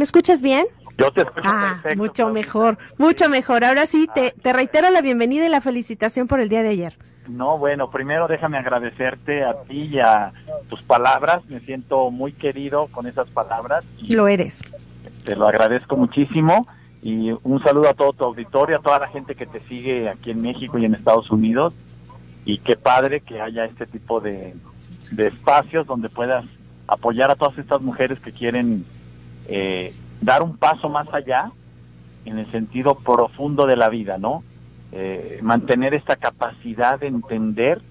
¿me escuchas bien? Yo te escucho Ah, perfecto, mucho Claudia. mejor, mucho mejor. Ahora sí, te, te reitero la bienvenida y la felicitación por el día de ayer. No, bueno, primero déjame agradecerte a ti y a tus palabras. Me siento muy querido con esas palabras y Lo eres. te lo agradezco muchísimo. Y un saludo a todo tu auditorio, a toda la gente que te sigue aquí en México y en Estados Unidos. Y qué padre que haya este tipo de, de espacios donde puedas apoyar a todas estas mujeres que quieren eh, dar un paso más allá en el sentido profundo de la vida, ¿no? Eh, mantener esta capacidad de entender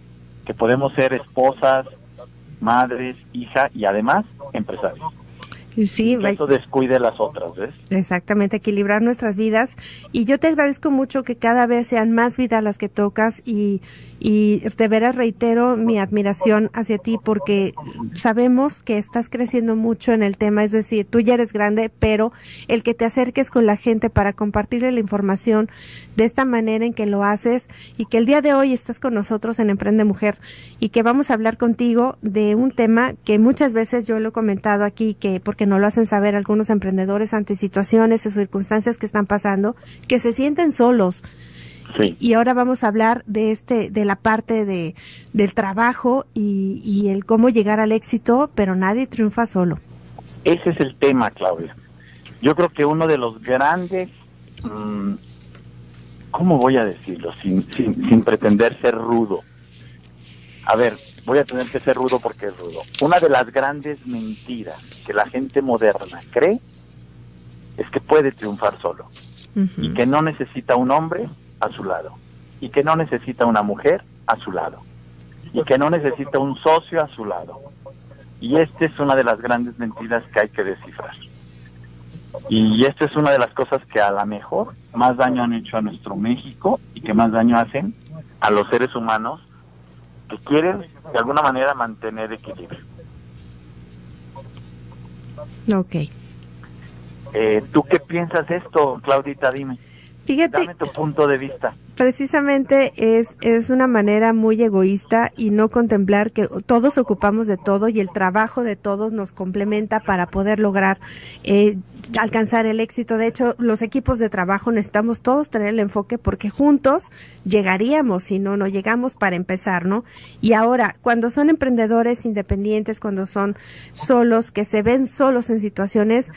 que podemos ser esposas, madres, hija y además empresarios. Y Sí, Que eso descuide las otras, ¿ves? Exactamente, equilibrar nuestras vidas. Y yo te agradezco mucho que cada vez sean más vidas las que tocas y, y de veras reitero mi admiración hacia ti porque sabemos que estás creciendo mucho en el tema, es decir, tú ya eres grande, pero el que te acerques con la gente para compartirle la información de esta manera en que lo haces y que el día de hoy estás con nosotros en Emprende Mujer y que vamos a hablar contigo de un tema que muchas veces yo lo he comentado aquí, que porque no lo hacen saber algunos emprendedores ante situaciones o circunstancias que están pasando, que se sienten solos. Sí. Y ahora vamos a hablar de este, de la parte de, del trabajo y, y el cómo llegar al éxito, pero nadie triunfa solo. Ese es el tema, Claudia. Yo creo que uno de los grandes, mm, ¿cómo voy a decirlo? Sin, sin, sin pretender ser rudo. A ver, voy a tener que ser rudo porque es rudo. Una de las grandes mentiras que la gente moderna cree es que puede triunfar solo y que no necesita un hombre a su lado y que no necesita una mujer a su lado y que no necesita un socio a su lado. Y esta es una de las grandes mentiras que hay que descifrar. Y esta es una de las cosas que a lo mejor más daño han hecho a nuestro México y que más daño hacen a los seres humanos que quieren de alguna manera mantener equilibrio. Ok. Eh, ¿Tú qué piensas de esto, Claudita? Dime. Fíjate, Dame tu punto de vista. precisamente es, es una manera muy egoísta y no contemplar que todos ocupamos de todo y el trabajo de todos nos complementa para poder lograr eh, alcanzar el éxito. De hecho, los equipos de trabajo necesitamos todos tener el enfoque porque juntos llegaríamos, si no, no llegamos para empezar, ¿no? Y ahora, cuando son emprendedores independientes, cuando son solos, que se ven solos en situaciones,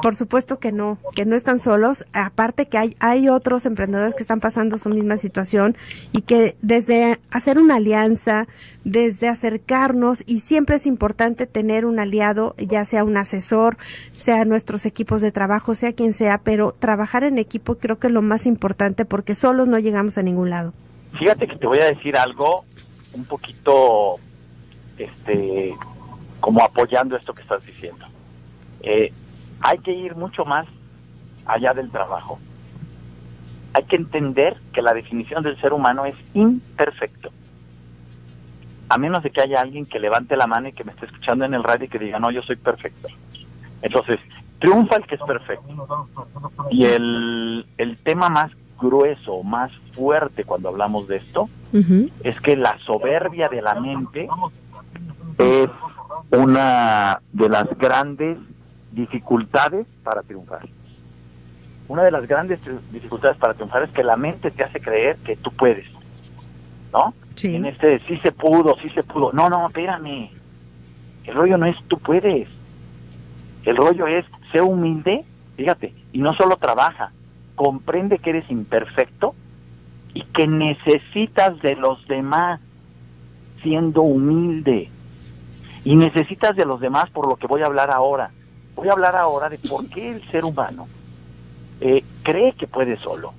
por supuesto que no, que no están solos. Aparte que hay, hay otros emprendedores que están pasando su misma situación y que desde hacer una alianza, desde acercarnos, y siempre es importante tener un aliado, ya sea un asesor, sea nuestros equipos de trabajo, sea quien sea, pero trabajar en equipo creo que es lo más importante porque solos no llegamos a ningún lado. Fíjate que te voy a decir algo un poquito, este, como apoyando esto que estás diciendo. Eh, hay que ir mucho más allá del trabajo. Hay que entender que la definición del ser humano es imperfecto. A menos de que haya alguien que levante la mano y que me esté escuchando en el radio y que diga, no, yo soy perfecto. Entonces, triunfa el que es perfecto. Y el, el tema más grueso, más fuerte cuando hablamos de esto, es que la soberbia de la mente es una de las grandes dificultades para triunfar. Una de las grandes dificultades para triunfar es que la mente te hace creer que tú puedes, ¿no? Sí. En este sí se pudo, sí se pudo. No, no, espérame. El rollo no es tú puedes. El rollo es ser humilde, fíjate, y no solo trabaja, comprende que eres imperfecto y que necesitas de los demás siendo humilde. Y necesitas de los demás por lo que voy a hablar ahora. Voy a hablar ahora de por qué el ser humano eh, cree que puede solo.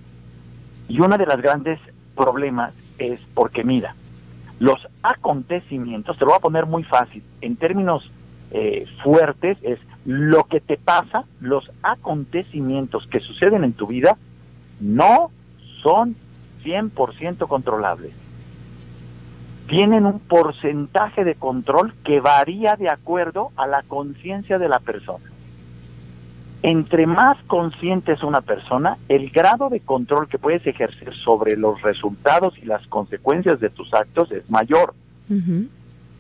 Y uno de los grandes problemas es porque, mira, los acontecimientos, te lo voy a poner muy fácil, en términos eh, fuertes, es lo que te pasa, los acontecimientos que suceden en tu vida, no son 100% controlables. Tienen un porcentaje de control que varía de acuerdo a la conciencia de la persona. Entre más consciente es una persona, el grado de control que puedes ejercer sobre los resultados y las consecuencias de tus actos es mayor.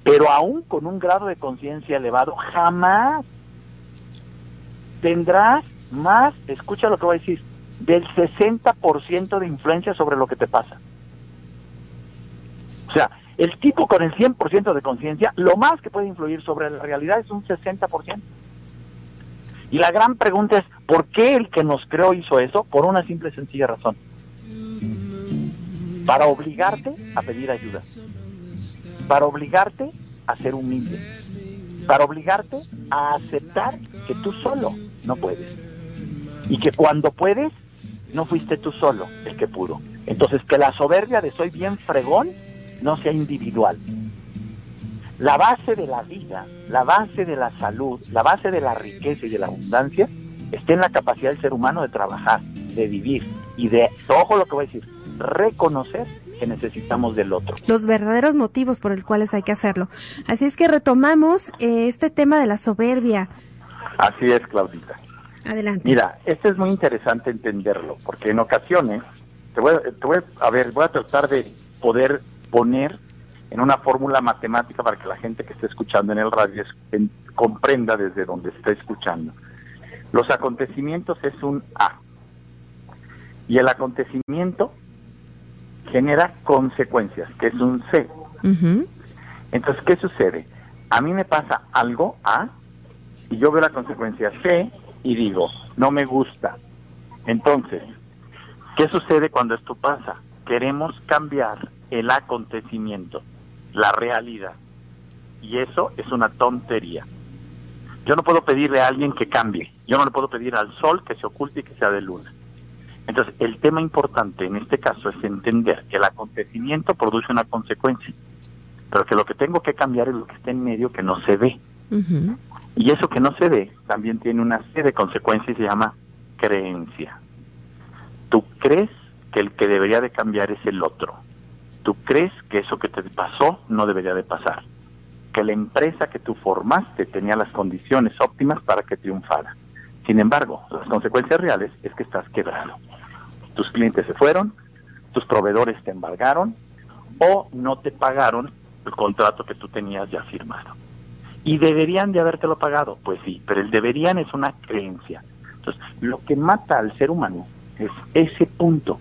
Pero aún con un grado de conciencia elevado, jamás tendrás más, escucha lo que voy a decir, del 60% de influencia sobre lo que te pasa. O sea, el tipo con el 100% de conciencia, lo más que puede influir sobre la realidad es un 60%. Y la gran pregunta es, ¿por qué el que nos creó hizo eso? Por una simple y sencilla razón. Para obligarte a pedir ayuda. Para obligarte a ser humilde. Para obligarte a aceptar que tú solo no puedes. Y que cuando puedes, no fuiste tú solo el que pudo. Entonces, que la soberbia de soy bien fregón no sea individual. La base de la vida, la base de la salud, la base de la riqueza y de la abundancia está en la capacidad del ser humano de trabajar, de vivir y de, ojo lo que voy a decir, reconocer que necesitamos del otro. Los verdaderos motivos por los cuales hay que hacerlo. Así es que retomamos eh, este tema de la soberbia. Así es, Claudita. Adelante. Mira, esto es muy interesante entenderlo, porque en ocasiones, te voy, te voy a ver, voy a tratar de poder poner en una fórmula matemática para que la gente que esté escuchando en el radio comprenda desde donde está escuchando. Los acontecimientos es un A. Y el acontecimiento genera consecuencias, que es un C. Entonces, ¿qué sucede? A mí me pasa algo A y yo veo la consecuencia C y digo, no me gusta. Entonces, ¿qué sucede cuando esto pasa? Queremos cambiar el acontecimiento, la realidad. Y eso es una tontería. Yo no puedo pedirle a alguien que cambie. Yo no le puedo pedir al sol que se oculte y que sea de luna. Entonces, el tema importante en este caso es entender que el acontecimiento produce una consecuencia, pero que lo que tengo que cambiar es lo que está en medio que no se ve. Y eso que no se ve también tiene una serie de consecuencias y se llama creencia. Tú crees que el que debería de cambiar es el otro. Tú crees que eso que te pasó no debería de pasar, que la empresa que tú formaste tenía las condiciones óptimas para que triunfara. Sin embargo, las consecuencias reales es que estás quebrado. Tus clientes se fueron, tus proveedores te embargaron o no te pagaron el contrato que tú tenías ya firmado. Y deberían de habértelo pagado, pues sí, pero el deberían es una creencia. Entonces, lo que mata al ser humano es ese punto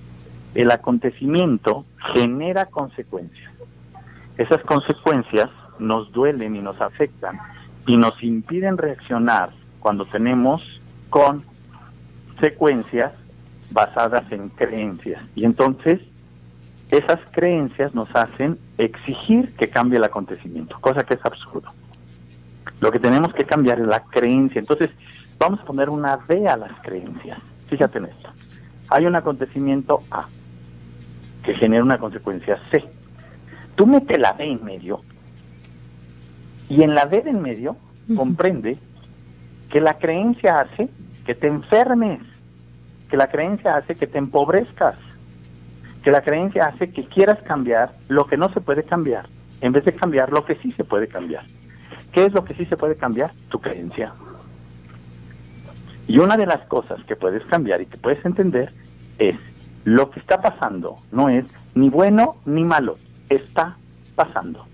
el acontecimiento genera consecuencias. Esas consecuencias nos duelen y nos afectan y nos impiden reaccionar cuando tenemos consecuencias basadas en creencias. Y entonces esas creencias nos hacen exigir que cambie el acontecimiento, cosa que es absurdo. Lo que tenemos que cambiar es la creencia. Entonces, vamos a poner una D a las creencias. Fíjate en esto. Hay un acontecimiento A, que genera una consecuencia C. Tú mete la D en medio y en la D de en medio comprende que la creencia hace que te enfermes, que la creencia hace que te empobrezcas, que la creencia hace que quieras cambiar lo que no se puede cambiar, en vez de cambiar lo que sí se puede cambiar. ¿Qué es lo que sí se puede cambiar? Tu creencia. Y una de las cosas que puedes cambiar y que puedes entender es lo que está pasando no es ni bueno ni malo, está pasando.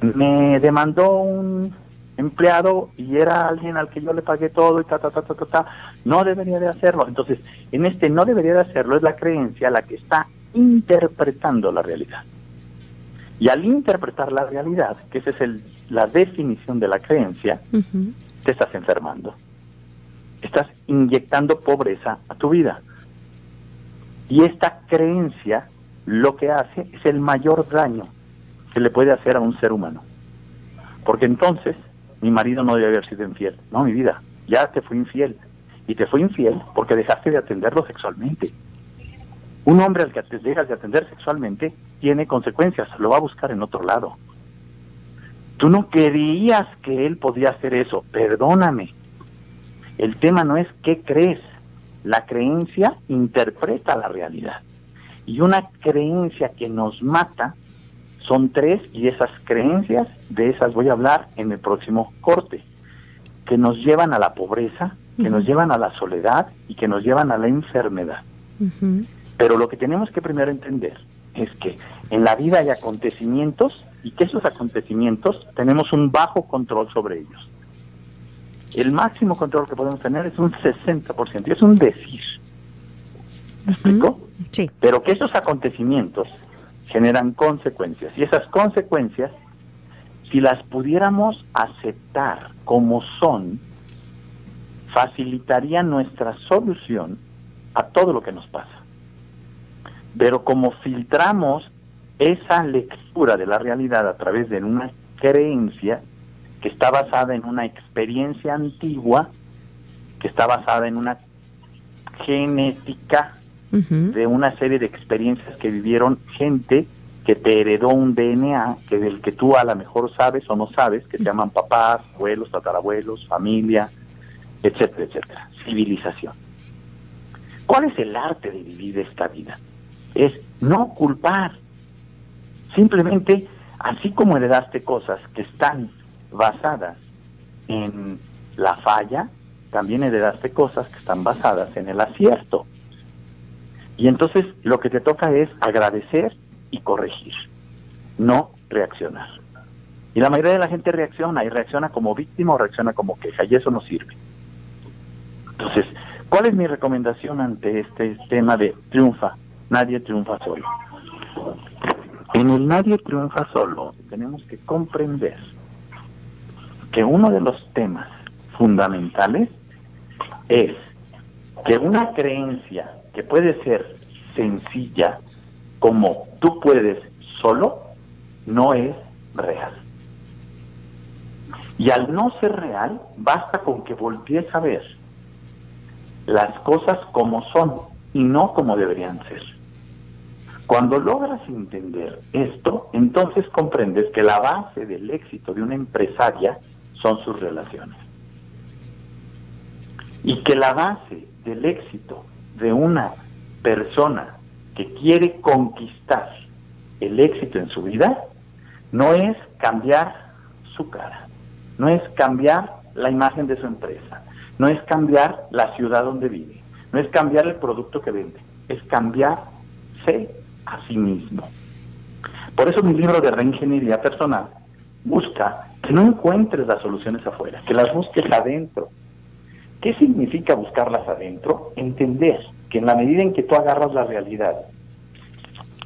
Me demandó un empleado y era alguien al que yo le pagué todo y ta, ta, ta, ta, ta, ta, no debería de hacerlo. Entonces, en este no debería de hacerlo es la creencia la que está interpretando la realidad. Y al interpretar la realidad, que esa es el, la definición de la creencia, te estás enfermando estás inyectando pobreza a tu vida. Y esta creencia lo que hace es el mayor daño que le puede hacer a un ser humano. Porque entonces mi marido no debe haber sido infiel. No, mi vida, ya te fue infiel. Y te fue infiel porque dejaste de atenderlo sexualmente. Un hombre al que te dejas de atender sexualmente tiene consecuencias, lo va a buscar en otro lado. Tú no querías que él podía hacer eso, perdóname, el tema no es qué crees, la creencia interpreta la realidad. Y una creencia que nos mata son tres y esas creencias, de esas voy a hablar en el próximo corte, que nos llevan a la pobreza, que nos llevan a la soledad y que nos llevan a la enfermedad. Pero lo que tenemos que primero entender es que en la vida hay acontecimientos y que esos acontecimientos tenemos un bajo control sobre ellos. el máximo control que podemos tener es un 60%, y es un decir. ¿Me explico? Sí. Pero que esos acontecimientos generan consecuencias, y esas consecuencias, si las pudiéramos aceptar como son, facilitaría nuestra solución a todo lo que nos pasa. Pero como filtramos esa lectura de la realidad a través de una creencia que está basada en una experiencia antigua, que está basada en una genética de una serie de experiencias que vivieron gente que te heredó un DNA que del que tú a lo mejor sabes o no sabes, que se llaman papás, abuelos, tatarabuelos, familia, etcétera, etcétera, civilización. ¿Cuál es el arte de vivir esta vida? Es no culpar. Simplemente, así como heredaste cosas que están basadas en la falla, también heredaste cosas que están basadas en el acierto. Y entonces lo que te toca es agradecer y corregir, no reaccionar. Y la mayoría de la gente reacciona y reacciona como víctima o reacciona como queja y eso no sirve. Entonces, ¿cuál es mi recomendación ante este tema de triunfa? Nadie triunfa solo. En el nadie triunfa solo tenemos que comprender que uno de los temas fundamentales es que una creencia que puede ser sencilla como tú puedes solo, no es real. Y al no ser real, basta con que voltees a ver las cosas como son y no como deberían ser. Cuando logras entender esto, entonces comprendes que la base del éxito de una empresaria son sus relaciones. Y que la base del éxito de una persona que quiere conquistar el éxito en su vida no es cambiar su cara, no es cambiar la imagen de su empresa, no es cambiar la ciudad donde vive, no es cambiar el producto que vende, es cambiarse a sí mismo. Por eso mi libro de reingeniería personal busca que no encuentres las soluciones afuera, que las busques adentro. ¿Qué significa buscarlas adentro? Entender que en la medida en que tú agarras la realidad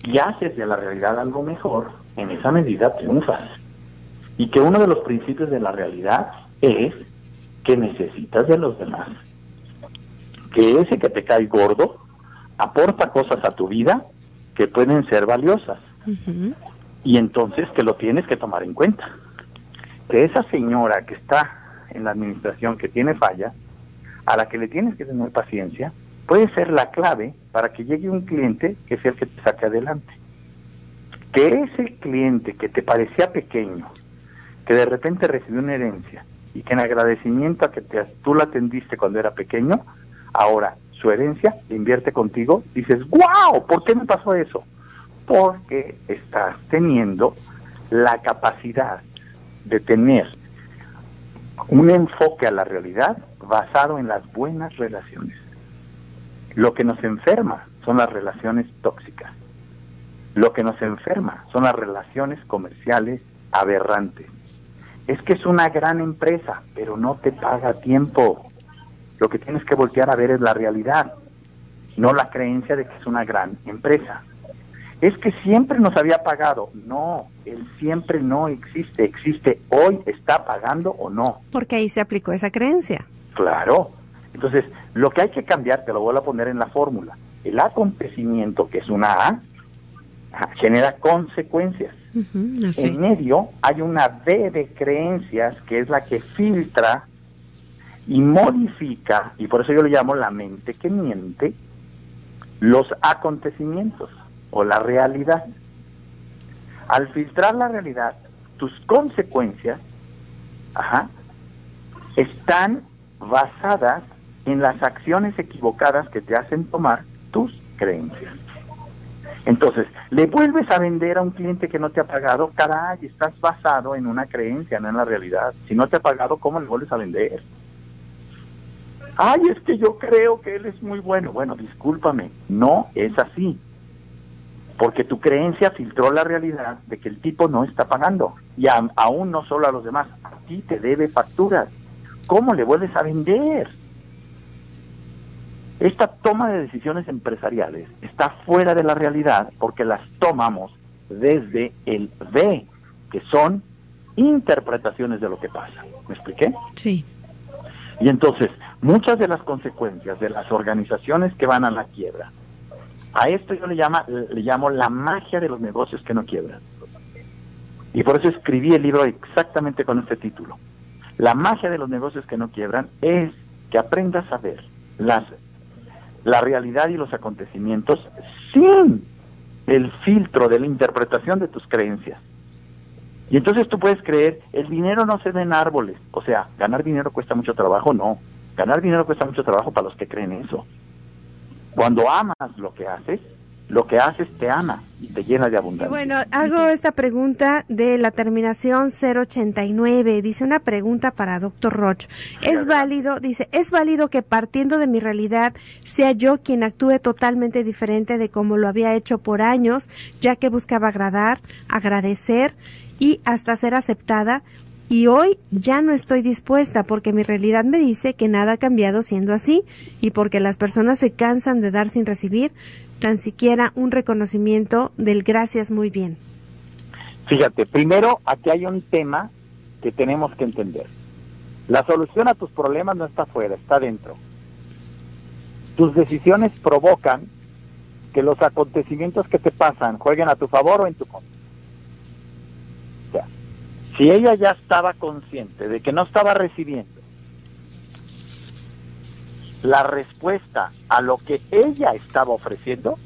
y haces de la realidad algo mejor, en esa medida triunfas. Y que uno de los principios de la realidad es que necesitas de los demás. Que ese que te cae gordo aporta cosas a tu vida que pueden ser valiosas. Y entonces que lo tienes que tomar en cuenta. Que esa señora que está en la administración que tiene falla, a la que le tienes que tener paciencia, puede ser la clave para que llegue un cliente que sea el que te saque adelante. Que ese cliente que te parecía pequeño, que de repente recibió una herencia y que en agradecimiento a que te, tú la atendiste cuando era pequeño, ahora su herencia invierte contigo, dices, wow, ¿por qué me pasó eso? Porque estás teniendo la capacidad de tener un enfoque a la realidad basado en las buenas relaciones. Lo que nos enferma son las relaciones tóxicas. Lo que nos enferma son las relaciones comerciales aberrantes. Es que es una gran empresa, pero no te paga tiempo. Lo que tienes que voltear a ver es la realidad, no la creencia de que es una gran empresa. Es que siempre nos había pagado. No, el siempre no existe. Existe hoy, está pagando o no. Porque ahí se aplicó esa creencia. Claro. Entonces, lo que hay que cambiar, te lo voy a poner en la fórmula. El acontecimiento, que es una A, genera consecuencias. En medio hay una B de creencias, que es la que filtra y modifica, y por eso yo le llamo la mente que miente, los acontecimientos o la realidad. Al filtrar la realidad, tus consecuencias están basadas en las acciones equivocadas que te hacen tomar tus creencias. Entonces, le vuelves a vender a un cliente que no te ha pagado, caray, estás basado en una creencia, no en la realidad. Si no te ha pagado, ¿cómo le vuelves a vender? Ay, es que yo creo que él es muy bueno. Bueno, discúlpame, no es así. Porque tu creencia filtró la realidad de que el tipo no está pagando. Y aún no solo a los demás, a ti te debe facturas. ¿cómo le vuelves a vender? Esta toma de decisiones empresariales está fuera de la realidad porque las tomamos desde el B, que son interpretaciones de lo que pasa. ¿Me expliqué? Sí. Y entonces, muchas de las consecuencias de las organizaciones que van a la quiebra, a esto yo le, llama, le llamo la magia de los negocios que no quiebran. Y por eso escribí el libro exactamente con este título. La magia de los negocios que no quiebran es que aprendas a ver las, la realidad y los acontecimientos sin el filtro de la interpretación de tus creencias. Y entonces tú puedes creer, el dinero no se da en árboles. O sea, ganar dinero cuesta mucho trabajo, no. Ganar dinero cuesta mucho trabajo para los que creen eso. Cuando amas lo que haces, lo que haces te ama y te llena de abundancia. bueno, hago esta pregunta de la terminación 089. Dice una pregunta para doctor Roch. ¿Es válido, dice, es válido que partiendo de mi realidad sea yo quien actúe totalmente diferente de como lo había hecho por años, ya que buscaba agradar, agradecer y hasta ser aceptada? Y hoy ya no estoy dispuesta porque mi realidad me dice que nada ha cambiado siendo así y porque las personas se cansan de dar sin recibir tan siquiera un reconocimiento del gracias muy bien. Fíjate, primero aquí hay un tema que tenemos que entender. La solución a tus problemas no está afuera, está dentro. Tus decisiones provocan que los acontecimientos que te pasan jueguen a tu favor o en tu contra. Si ella ya estaba consciente de que no estaba recibiendo la respuesta a lo que ella estaba ofreciendo,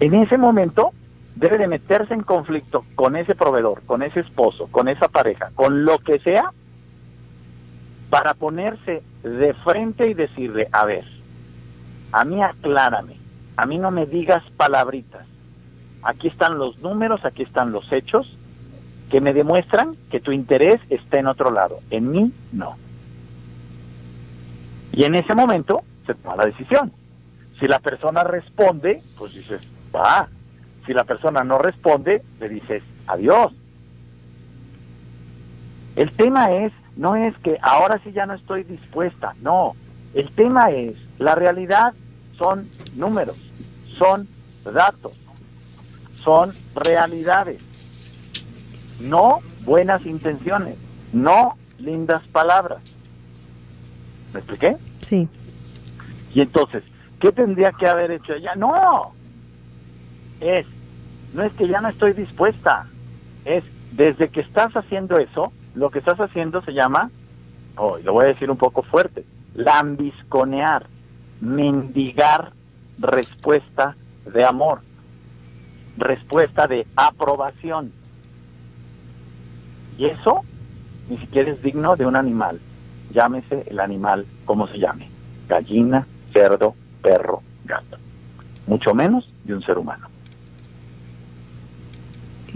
en ese momento debe de meterse en conflicto con ese proveedor, con ese esposo, con esa pareja, con lo que sea, para ponerse de frente y decirle, a ver, a mí aclárame, a mí no me digas palabritas, aquí están los números, aquí están los hechos que me demuestran que tu interés está en otro lado, en mí no. Y en ese momento se toma la decisión. Si la persona responde, pues dices, va. Si la persona no responde, le dices, adiós. El tema es, no es que ahora sí ya no estoy dispuesta, no. El tema es, la realidad son números, son datos, son realidades, no buenas intenciones, no lindas palabras. ¿Me expliqué? Sí. Y entonces, ¿qué tendría que haber hecho ella? No, es, no es que ya no estoy dispuesta, es desde que estás haciendo eso, lo que estás haciendo se llama, oh, lo voy a decir un poco fuerte, lambisconear, mendigar respuesta de amor respuesta de aprobación. Y eso ni siquiera es digno de un animal. Llámese el animal como se llame. Gallina, cerdo, perro, gato. Mucho menos de un ser humano.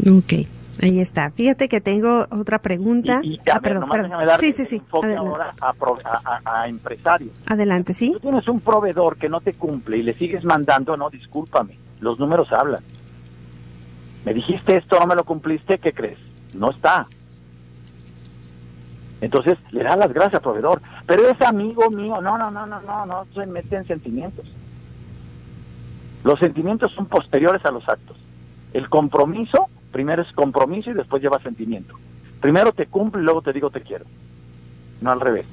Ok, ahí está. Fíjate que tengo otra pregunta. ah, perdón, perdón. Sí, sí, sí. ahora a, a, empresarios. Adelante, sí. tú tienes un proveedor que no te cumple y le sigues mandando, no, discúlpame, los números hablan me dijiste esto, no me lo cumpliste, ¿qué crees? No está. Entonces le da las gracias al proveedor, pero es amigo mío, no, no, no, no, no, no se mete en sentimientos. Los sentimientos son posteriores a los actos. El compromiso, primero es compromiso y después lleva sentimiento. Primero te cumple y luego te digo te quiero. No al revés.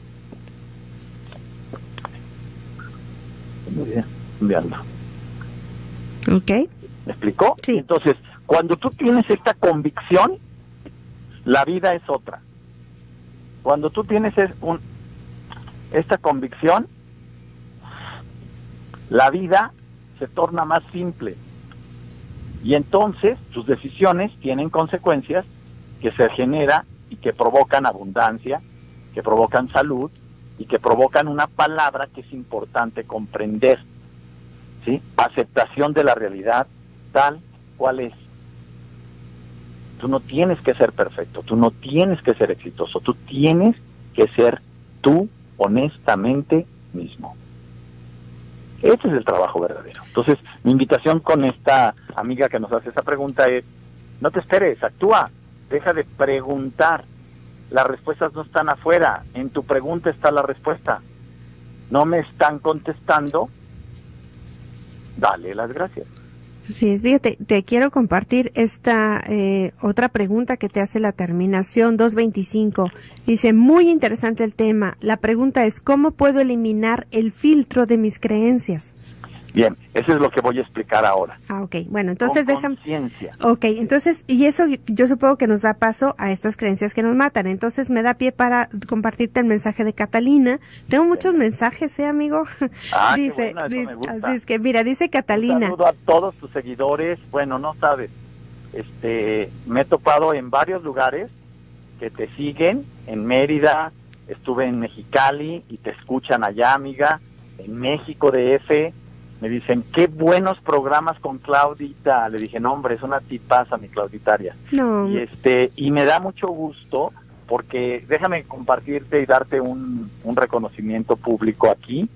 Muy bien, enviando. Ok. ¿Me explicó? Sí. Entonces, cuando tú tienes esta convicción, la vida es otra. Cuando tú tienes esta convicción, la vida se torna más simple. Y entonces tus decisiones tienen consecuencias que se genera y que provocan abundancia, que provocan salud y que provocan una palabra que es importante comprender. ¿sí? Aceptación de la realidad tal cual es. Tú no tienes que ser perfecto, tú no tienes que ser exitoso, tú tienes que ser tú honestamente mismo. Ese es el trabajo verdadero. Entonces, mi invitación con esta amiga que nos hace esa pregunta es, no te esperes, actúa, deja de preguntar. las respuestas no están afuera, en tu pregunta está la respuesta. No me están contestando, dale las gracias. Sí, fíjate, te quiero compartir esta eh, otra pregunta que te hace la terminación 225. Dice, muy interesante el tema. La pregunta es, ¿cómo puedo eliminar el filtro de mis creencias? Bien, eso es lo que voy a explicar ahora. Ah, ok. Bueno, entonces déjame. Ok, entonces, y eso yo supongo que nos da paso a estas creencias que nos matan. Entonces me da pie para compartirte el mensaje de Catalina. Tengo muchos mensajes, ¿eh, amigo? Ah, dice, dice así es que, mira, dice Catalina. Un saludo a todos tus seguidores. Bueno, no sabes, este, me he topado en varios lugares que te siguen, en Mérida, estuve en Mexicali y te escuchan allá, amiga, en México de F me dicen, qué buenos programas con Claudita. Le dije, no, hombre, es una tipaza mi Clauditaria. No. Y, este, y me da mucho gusto porque déjame compartirte y darte un, reconocimiento público aquí.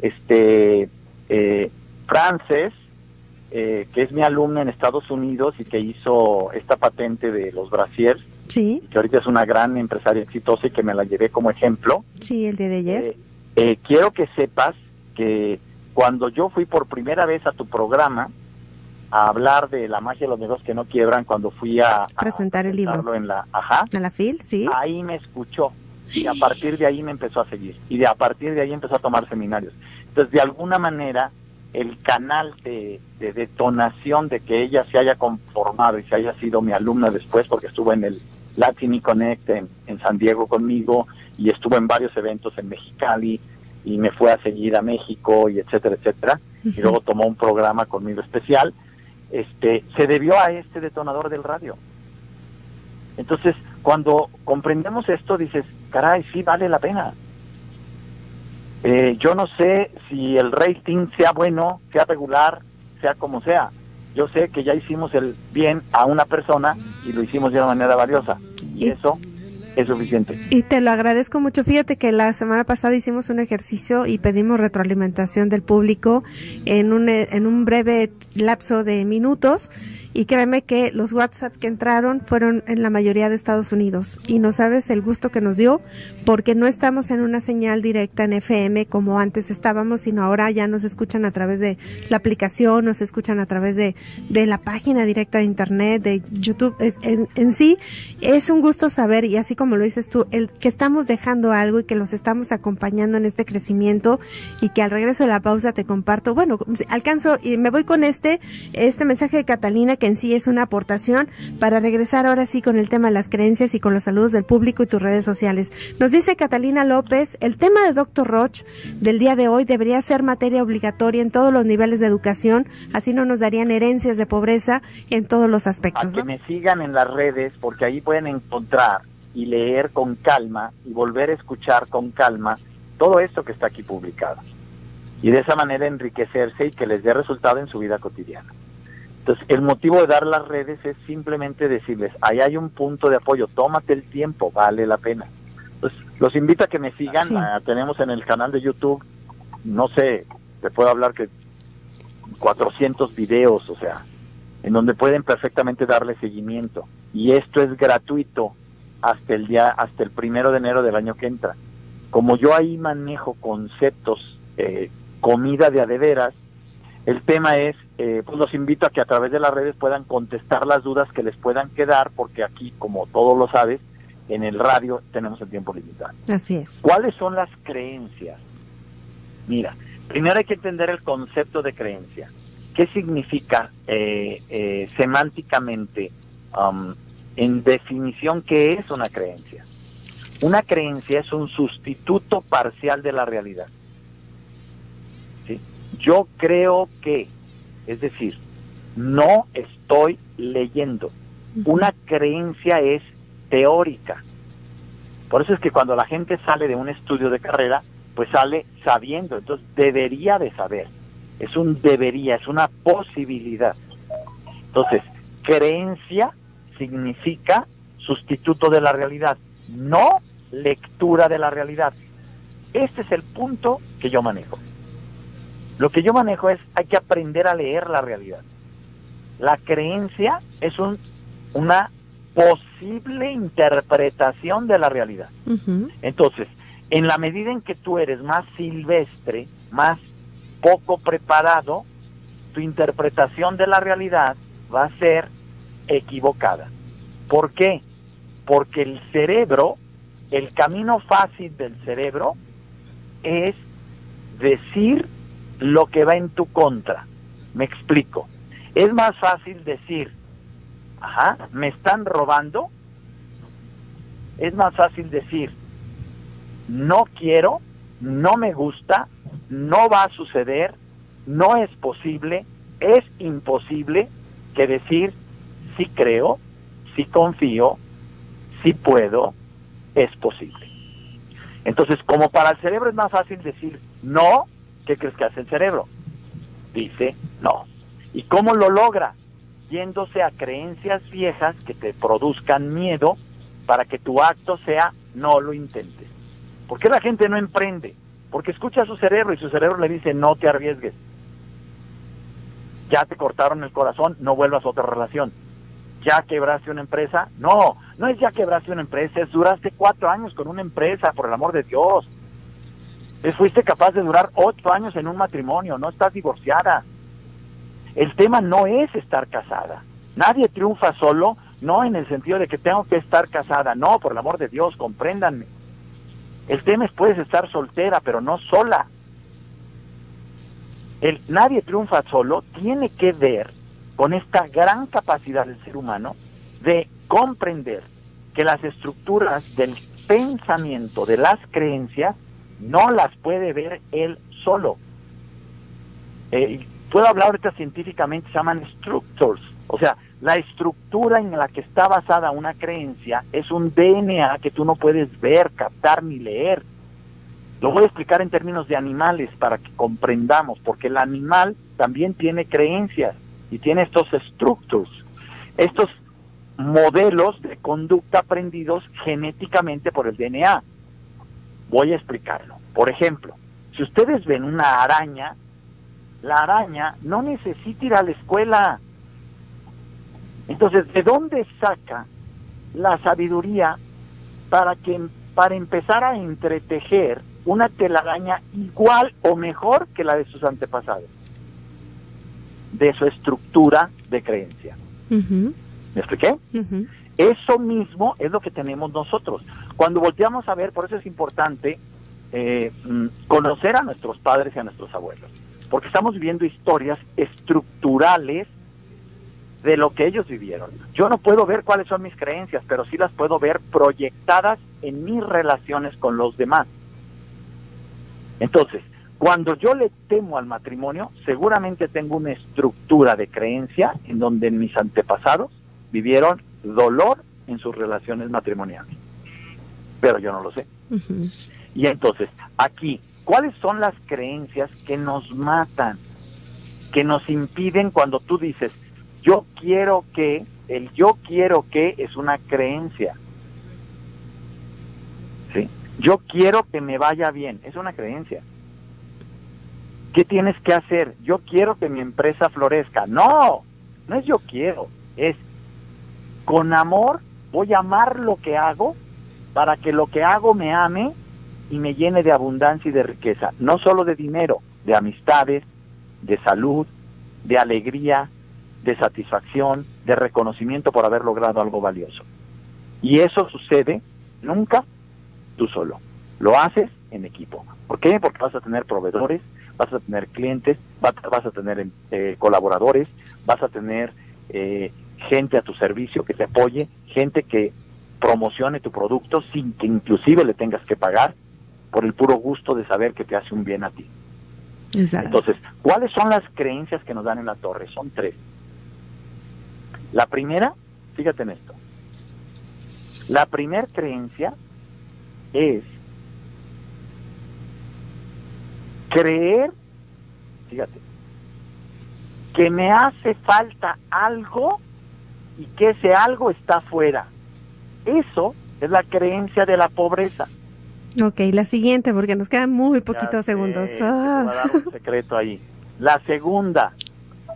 Este, eh, Frances, eh, que es mi alumna en Estados Unidos y que hizo esta patente de los brasiers, sí. que ahorita es una gran empresaria exitosa y que me la llevé como ejemplo. Sí, el día de ayer. Eh, eh, quiero que sepas que cuando yo fui por primera vez a tu programa a hablar de la magia de los negocios que no quiebran, cuando fui a, presentar el libro en la, ajá, en la FIL, sí. Ahí me escuchó y a partir de ahí me empezó a seguir y de a partir de ahí empezó a tomar seminarios. Entonces, de alguna manera, el canal de, detonación de que ella se haya conformado y se haya sido mi alumna después, porque estuvo en el Latin Connect en, en San Diego conmigo y estuvo en varios eventos en Mexicali, y me fue a seguir a México y etcétera, etcétera, y luego tomó un programa conmigo especial, este, se debió a este detonador del radio. Entonces, cuando comprendemos esto, dices, caray, sí vale la pena. Eh, yo no sé si el rating sea bueno, sea regular, sea como sea. Yo sé que ya hicimos el bien a una persona y lo hicimos de una manera valiosa. Y eso es suficiente. Y te lo agradezco mucho. Fíjate que la semana pasada hicimos un ejercicio y pedimos retroalimentación del público en un, en un breve lapso de minutos y créeme que los WhatsApp que entraron fueron en la mayoría de Estados Unidos y no sabes el gusto que nos dio porque no estamos en una señal directa en FM como antes estábamos, sino ahora ya nos escuchan a través de la aplicación, nos escuchan a través de, de la página directa de internet, de YouTube. en, en, sí es un gusto saber y así como lo dices tú, el que estamos dejando algo y que los estamos acompañando en este crecimiento y que al regreso de la pausa te comparto, bueno, alcanzo y me voy con este, este mensaje de Catalina que en sí es una aportación para regresar ahora sí con el tema de las creencias y con los saludos del público y tus redes sociales. Nos dice Catalina López, el tema de Dr. Roch del día de hoy debería ser materia obligatoria en todos los niveles de educación, así no nos darían herencias de pobreza en todos los aspectos. que me sigan en las redes porque ahí pueden encontrar y leer con calma y volver a escuchar con calma todo esto que está aquí publicado. Y de esa manera enriquecerse y que les dé resultado en su vida cotidiana. Entonces, el motivo de dar las redes es simplemente decirles, ahí hay un punto de apoyo, tómate el tiempo, vale la pena. Entonces, los invito a que me sigan, ah, tenemos en el canal de YouTube, no sé, te puedo hablar que 400 videos, o sea, en donde pueden perfectamente darle seguimiento. Y esto es gratuito hasta el día, hasta el primero de enero del año que entra. Como yo ahí manejo conceptos, eh, comida de adeveras, el tema es, eh, pues los invito a que a través de las redes puedan contestar las dudas que les puedan quedar, porque aquí, como todos lo sabes, en el radio tenemos el tiempo limitado. Así es. ¿Cuáles son las creencias? Mira, primero hay que entender el concepto de creencia. ¿Qué significa eh, eh, semánticamente, um, en definición, qué es una creencia? Una creencia es un sustituto parcial de la realidad yo creo que, es decir, no estoy leyendo. Una creencia es teórica. Por eso es que cuando la gente sale de un estudio de carrera, pues sale sabiendo, entonces debería de saber. Es un debería, es una posibilidad. Entonces, creencia significa sustituto de la realidad, no lectura de la realidad. Este es el punto que yo manejo. Lo que yo manejo es, hay que aprender a leer la realidad. La creencia es un, una posible interpretación de la realidad. Entonces, en la medida en que tú eres más silvestre, más poco preparado, tu interpretación de la realidad va a ser equivocada. ¿Por qué? Porque el cerebro, el camino fácil del cerebro es decir lo que va en tu contra. Me explico. Es más fácil decir, ajá, me están robando. Es más fácil decir, no quiero, no me gusta, no va a suceder, no es posible, es imposible, que decir, sí creo, sí confío, sí puedo, es posible. Entonces, como para el cerebro es más fácil decir no, ¿qué crees que hace el cerebro? Dice no. ¿Y cómo lo logra? Yéndose a creencias viejas que te produzcan miedo para que tu acto sea no lo intentes. ¿Por qué la gente no emprende? Porque escucha a su cerebro y su cerebro le dice no te arriesgues. Ya te cortaron el corazón, no vuelvas a otra relación. Ya quebraste una empresa. No, no es ya quebraste una empresa, es duraste cuatro años con una empresa, por el amor de Dios. Es, fuiste capaz de durar ocho años en un matrimonio, no estás divorciada. El tema no es estar casada. Nadie triunfa solo, no en el sentido de que tengo que estar casada, no, por el amor de Dios, compréndanme. El tema es puedes estar soltera, pero no sola. El nadie triunfa solo tiene que ver con esta gran capacidad del ser humano de comprender que las estructuras del pensamiento, de las creencias, no las puede ver él solo. Eh, puedo hablar ahorita científicamente, se llaman structures, o sea, la estructura en la que está basada una creencia es un DNA que tú no puedes ver, captar ni leer. Lo voy a explicar en términos de animales para que comprendamos, porque el animal también tiene creencias y tiene estos structures, estos modelos de conducta aprendidos genéticamente por el DNA. Voy a explicarlo. Por ejemplo, si ustedes ven una araña, la araña no necesita ir a la escuela. Entonces, ¿de dónde saca la sabiduría para que para empezar a entretejer una telaraña igual o mejor que la de sus antepasados? De su estructura de creencia. ¿Me expliqué? Eso mismo es lo que tenemos nosotros. Cuando volteamos a ver, por eso es importante eh, mm, conocer a nuestros padres y a nuestros abuelos, porque estamos viviendo historias estructurales de lo que ellos vivieron. Yo no puedo ver cuáles son mis creencias, pero sí las puedo ver proyectadas en mis relaciones con los demás. Entonces, cuando yo le temo al matrimonio, seguramente tengo una estructura de creencia en donde mis antepasados vivieron dolor en sus relaciones matrimoniales. Pero yo no lo sé. Y entonces, aquí, ¿cuáles son las creencias que nos matan? Que nos impiden cuando tú dices, yo quiero que, el yo quiero que es una creencia. ¿Sí? Yo quiero que me vaya bien, es una creencia. ¿Qué tienes que hacer? Yo quiero que mi empresa florezca. No, no es yo quiero, es con amor voy a amar lo que hago para que lo que hago me ame y me llene de abundancia y de riqueza, no solo de dinero, de amistades, de salud, de alegría, de satisfacción, de reconocimiento por haber logrado algo valioso. Y eso sucede nunca tú solo. Lo haces en equipo. ¿Por qué? Porque vas a tener proveedores, vas a tener clientes, vas, a tener eh, colaboradores, vas a tener eh, gente a tu servicio que te apoye, gente que promocione tu producto sin que inclusive le tengas que pagar por el puro gusto de saber que te hace un bien a ti. Entonces, ¿cuáles son las creencias que nos dan en la torre? Son tres. La primera, fíjate en esto. La primera creencia es creer, fíjate, que me hace falta algo y que ese algo está fuera. Eso es la creencia de la pobreza. Ok, la siguiente, porque nos quedan muy poquitos segundos. Ah. a dar un secreto ahí. La segunda,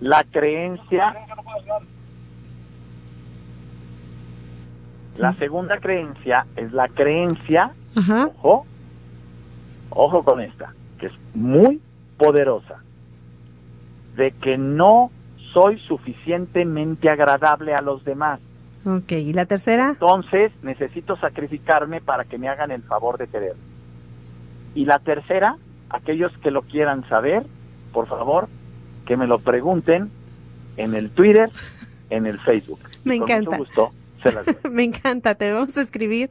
la creencia La segunda creencia es la creencia, ojo, ojo con esta, que es muy poderosa, de que no soy suficientemente agradable a los demás. Ok, ¿y la tercera? Entonces necesito sacrificarme para que me hagan el favor de querer. Y la tercera, aquellos que lo quieran saber, por favor, que me lo pregunten en el Twitter, en el Facebook. Me encanta. me encanta, te vamos a escribir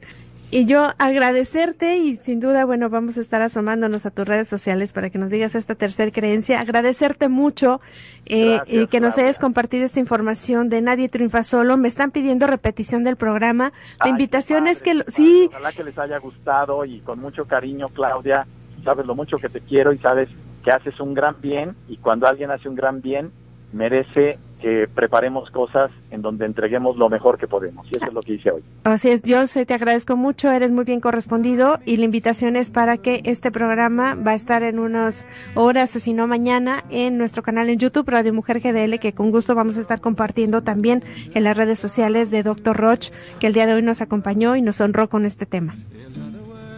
y yo agradecerte y sin duda, bueno, vamos a estar asomándonos a tus redes sociales para que nos digas esta tercera creencia. Agradecerte mucho eh, que nos hayas compartido esta información de Nadie Triunfa Solo. Me están pidiendo repetición del programa. La invitación es que... sí. Ojalá que les haya gustado y con mucho cariño, Claudia. Sabes lo mucho que te quiero y sabes que haces un gran bien y cuando alguien hace un gran bien merece que preparemos cosas en donde entreguemos lo mejor que podemos. Y eso es lo que hice hoy. Así es, yo te agradezco mucho, eres muy bien correspondido y la invitación es para que este programa va a estar en unas horas o si no mañana en nuestro canal en YouTube Radio Mujer GDL que con gusto vamos a estar compartiendo también en las redes sociales de Dr. Roch que el día de hoy nos acompañó y nos honró con este tema.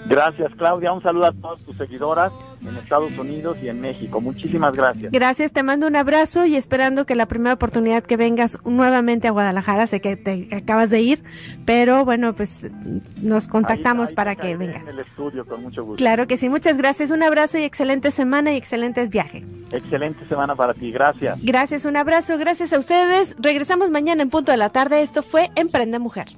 Gracias, Claudia. Un saludo a todas tus seguidoras en Estados Unidos y en México. Muchísimas gracias. Gracias, te mando un abrazo y esperando que la primera oportunidad que vengas nuevamente a Guadalajara, sé que te acabas de ir, pero bueno, pues nos contactamos para que vengas. En el estudio, con mucho gusto. Claro que sí, muchas gracias. Un abrazo y excelente semana y excelentes viajes. Excelente semana para ti, gracias. Gracias, un abrazo, gracias a ustedes. Regresamos mañana en punto de la tarde. Esto fue Emprende Mujer.